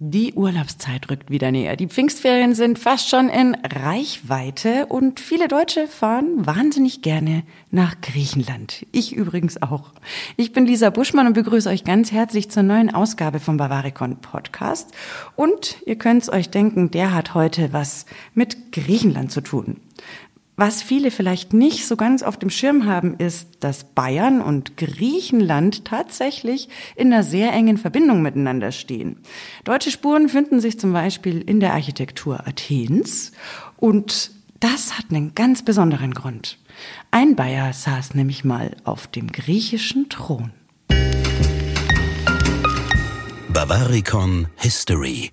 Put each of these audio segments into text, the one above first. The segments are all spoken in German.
Die Urlaubszeit rückt wieder näher. Die Pfingstferien sind fast schon in Reichweite und viele Deutsche fahren wahnsinnig gerne nach Griechenland. Ich übrigens auch. Ich bin Lisa Buschmann und begrüße euch ganz herzlich zur neuen Ausgabe vom Bavaricon Podcast. Und ihr könnt's euch denken, der hat heute was mit Griechenland zu tun. Was viele vielleicht nicht so ganz auf dem Schirm haben, ist, dass Bayern und Griechenland tatsächlich in einer sehr engen Verbindung miteinander stehen. Deutsche Spuren finden sich zum Beispiel in der Architektur Athens und das hat einen ganz besonderen Grund. Ein Bayer saß nämlich mal auf dem griechischen Thron. Bavaricon History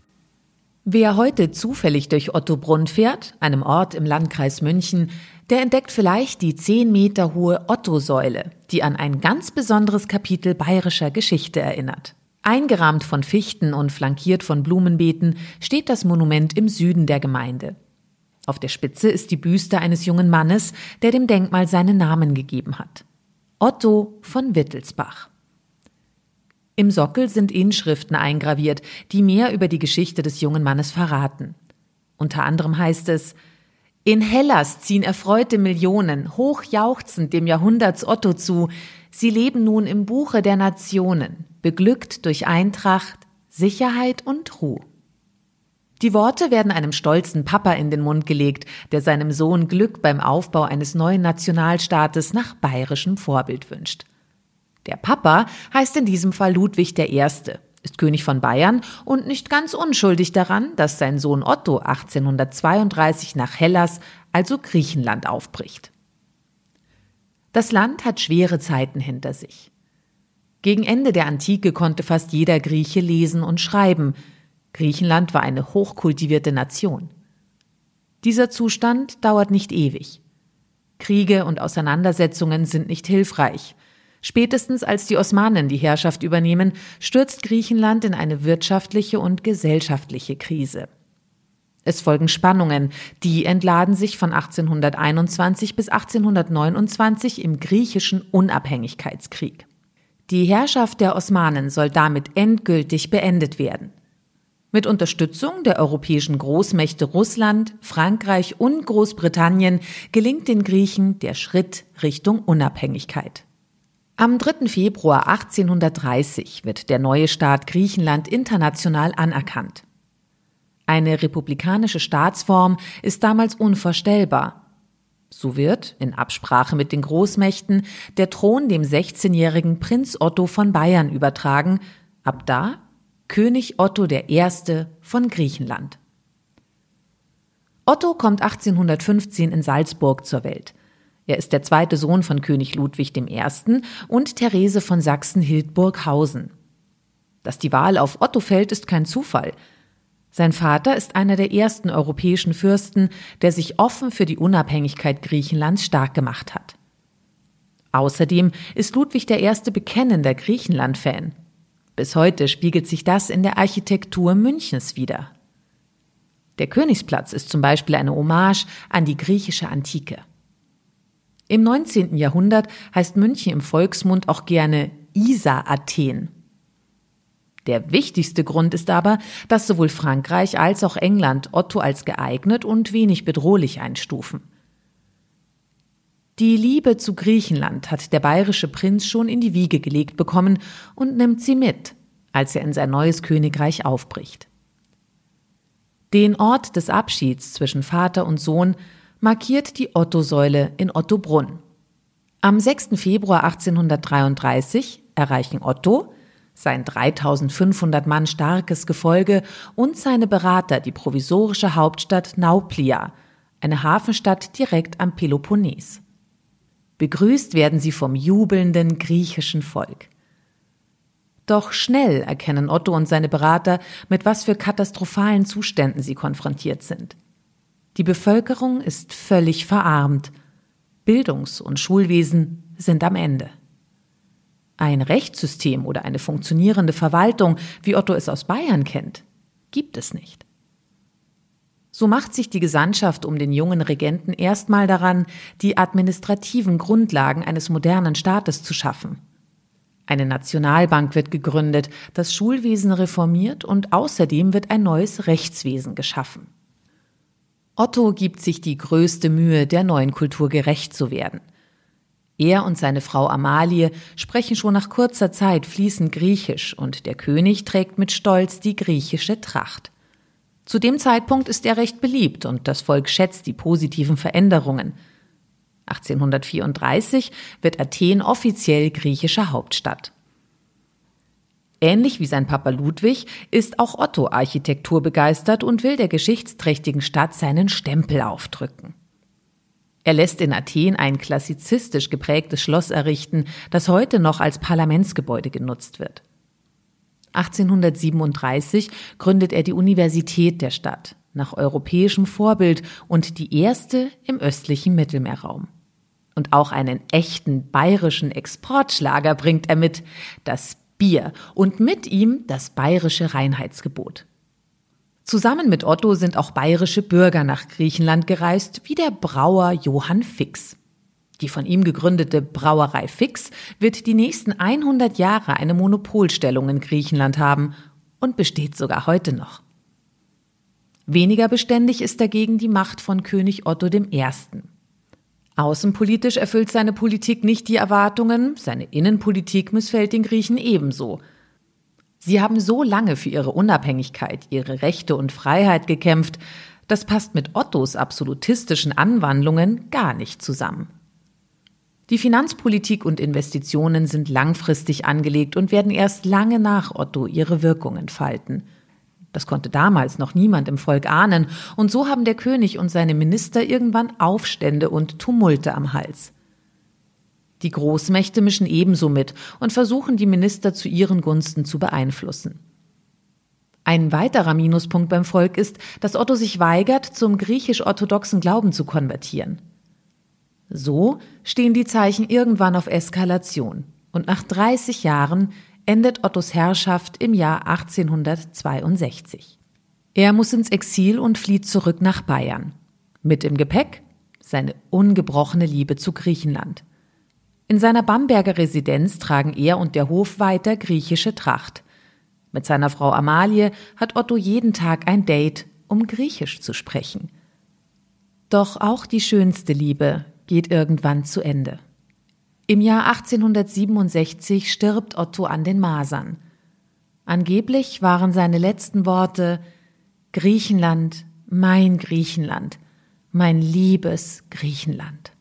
Wer heute zufällig durch Ottobrunn fährt, einem Ort im Landkreis München, der entdeckt vielleicht die zehn Meter hohe Otto-Säule, die an ein ganz besonderes Kapitel bayerischer Geschichte erinnert. Eingerahmt von Fichten und flankiert von Blumenbeeten steht das Monument im Süden der Gemeinde. Auf der Spitze ist die Büste eines jungen Mannes, der dem Denkmal seinen Namen gegeben hat. Otto von Wittelsbach. Im Sockel sind Inschriften eingraviert, die mehr über die Geschichte des jungen Mannes verraten. Unter anderem heißt es, in Hellas ziehen erfreute Millionen, hochjauchzend dem Jahrhunderts Otto zu. Sie leben nun im Buche der Nationen, beglückt durch Eintracht, Sicherheit und Ruhe. Die Worte werden einem stolzen Papa in den Mund gelegt, der seinem Sohn Glück beim Aufbau eines neuen Nationalstaates nach bayerischem Vorbild wünscht. Der Papa heißt in diesem Fall Ludwig I., ist König von Bayern und nicht ganz unschuldig daran, dass sein Sohn Otto 1832 nach Hellas, also Griechenland, aufbricht. Das Land hat schwere Zeiten hinter sich. Gegen Ende der Antike konnte fast jeder Grieche lesen und schreiben. Griechenland war eine hochkultivierte Nation. Dieser Zustand dauert nicht ewig. Kriege und Auseinandersetzungen sind nicht hilfreich. Spätestens als die Osmanen die Herrschaft übernehmen, stürzt Griechenland in eine wirtschaftliche und gesellschaftliche Krise. Es folgen Spannungen, die entladen sich von 1821 bis 1829 im griechischen Unabhängigkeitskrieg. Die Herrschaft der Osmanen soll damit endgültig beendet werden. Mit Unterstützung der europäischen Großmächte Russland, Frankreich und Großbritannien gelingt den Griechen der Schritt Richtung Unabhängigkeit. Am 3. Februar 1830 wird der neue Staat Griechenland international anerkannt. Eine republikanische Staatsform ist damals unvorstellbar. So wird, in Absprache mit den Großmächten, der Thron dem 16-jährigen Prinz Otto von Bayern übertragen, ab da König Otto I. von Griechenland. Otto kommt 1815 in Salzburg zur Welt – er ist der zweite Sohn von König Ludwig I. und Therese von Sachsen-Hildburghausen. Dass die Wahl auf Otto fällt, ist kein Zufall. Sein Vater ist einer der ersten europäischen Fürsten, der sich offen für die Unabhängigkeit Griechenlands stark gemacht hat. Außerdem ist Ludwig I. bekennender Griechenland-Fan. Bis heute spiegelt sich das in der Architektur Münchens wider. Der Königsplatz ist zum Beispiel eine Hommage an die griechische Antike. Im 19. Jahrhundert heißt München im Volksmund auch gerne Isar-Athen. Der wichtigste Grund ist aber, dass sowohl Frankreich als auch England Otto als geeignet und wenig bedrohlich einstufen. Die Liebe zu Griechenland hat der bayerische Prinz schon in die Wiege gelegt bekommen und nimmt sie mit, als er in sein neues Königreich aufbricht. Den Ort des Abschieds zwischen Vater und Sohn markiert die Otto-Säule in Ottobrunn. Am 6. Februar 1833 erreichen Otto, sein 3500 Mann starkes Gefolge und seine Berater die provisorische Hauptstadt Nauplia, eine Hafenstadt direkt am Peloponnes. Begrüßt werden sie vom jubelnden griechischen Volk. Doch schnell erkennen Otto und seine Berater, mit was für katastrophalen Zuständen sie konfrontiert sind. Die Bevölkerung ist völlig verarmt. Bildungs- und Schulwesen sind am Ende. Ein Rechtssystem oder eine funktionierende Verwaltung, wie Otto es aus Bayern kennt, gibt es nicht. So macht sich die Gesandtschaft um den jungen Regenten erstmal daran, die administrativen Grundlagen eines modernen Staates zu schaffen. Eine Nationalbank wird gegründet, das Schulwesen reformiert und außerdem wird ein neues Rechtswesen geschaffen. Otto gibt sich die größte Mühe, der neuen Kultur gerecht zu werden. Er und seine Frau Amalie sprechen schon nach kurzer Zeit fließend Griechisch und der König trägt mit Stolz die griechische Tracht. Zu dem Zeitpunkt ist er recht beliebt und das Volk schätzt die positiven Veränderungen. 1834 wird Athen offiziell griechische Hauptstadt. Ähnlich wie sein Papa Ludwig ist auch Otto Architektur begeistert und will der geschichtsträchtigen Stadt seinen Stempel aufdrücken. Er lässt in Athen ein klassizistisch geprägtes Schloss errichten, das heute noch als Parlamentsgebäude genutzt wird. 1837 gründet er die Universität der Stadt nach europäischem Vorbild und die erste im östlichen Mittelmeerraum. Und auch einen echten bayerischen Exportschlager bringt er mit, das Bier und mit ihm das bayerische Reinheitsgebot. Zusammen mit Otto sind auch bayerische Bürger nach Griechenland gereist, wie der Brauer Johann Fix. Die von ihm gegründete Brauerei Fix wird die nächsten 100 Jahre eine Monopolstellung in Griechenland haben und besteht sogar heute noch. Weniger beständig ist dagegen die Macht von König Otto I. Außenpolitisch erfüllt seine Politik nicht die Erwartungen, seine Innenpolitik missfällt den Griechen ebenso. Sie haben so lange für ihre Unabhängigkeit, ihre Rechte und Freiheit gekämpft, das passt mit Ottos absolutistischen Anwandlungen gar nicht zusammen. Die Finanzpolitik und Investitionen sind langfristig angelegt und werden erst lange nach Otto ihre Wirkung entfalten. Das konnte damals noch niemand im Volk ahnen, und so haben der König und seine Minister irgendwann Aufstände und Tumulte am Hals. Die Großmächte mischen ebenso mit und versuchen die Minister zu ihren Gunsten zu beeinflussen. Ein weiterer Minuspunkt beim Volk ist, dass Otto sich weigert, zum griechisch-orthodoxen Glauben zu konvertieren. So stehen die Zeichen irgendwann auf Eskalation und nach 30 Jahren endet Ottos Herrschaft im Jahr 1862. Er muss ins Exil und flieht zurück nach Bayern. Mit im Gepäck seine ungebrochene Liebe zu Griechenland. In seiner Bamberger Residenz tragen er und der Hof weiter griechische Tracht. Mit seiner Frau Amalie hat Otto jeden Tag ein Date, um Griechisch zu sprechen. Doch auch die schönste Liebe geht irgendwann zu Ende. Im Jahr 1867 stirbt Otto an den Masern. Angeblich waren seine letzten Worte Griechenland, mein Griechenland, mein liebes Griechenland.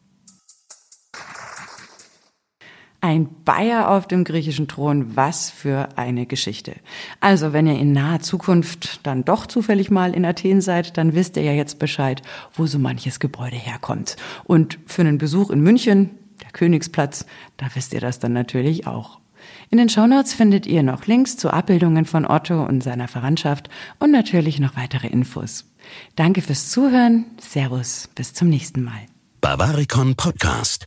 Ein Bayer auf dem griechischen Thron, was für eine Geschichte. Also, wenn ihr in naher Zukunft dann doch zufällig mal in Athen seid, dann wisst ihr ja jetzt Bescheid, wo so manches Gebäude herkommt. Und für einen Besuch in München, der Königsplatz, da wisst ihr das dann natürlich auch. In den Shownotes findet ihr noch Links zu Abbildungen von Otto und seiner Verwandtschaft und natürlich noch weitere Infos. Danke fürs Zuhören. Servus. Bis zum nächsten Mal. Bavaricon Podcast.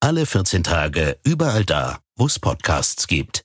Alle 14 Tage überall da, wo es Podcasts gibt.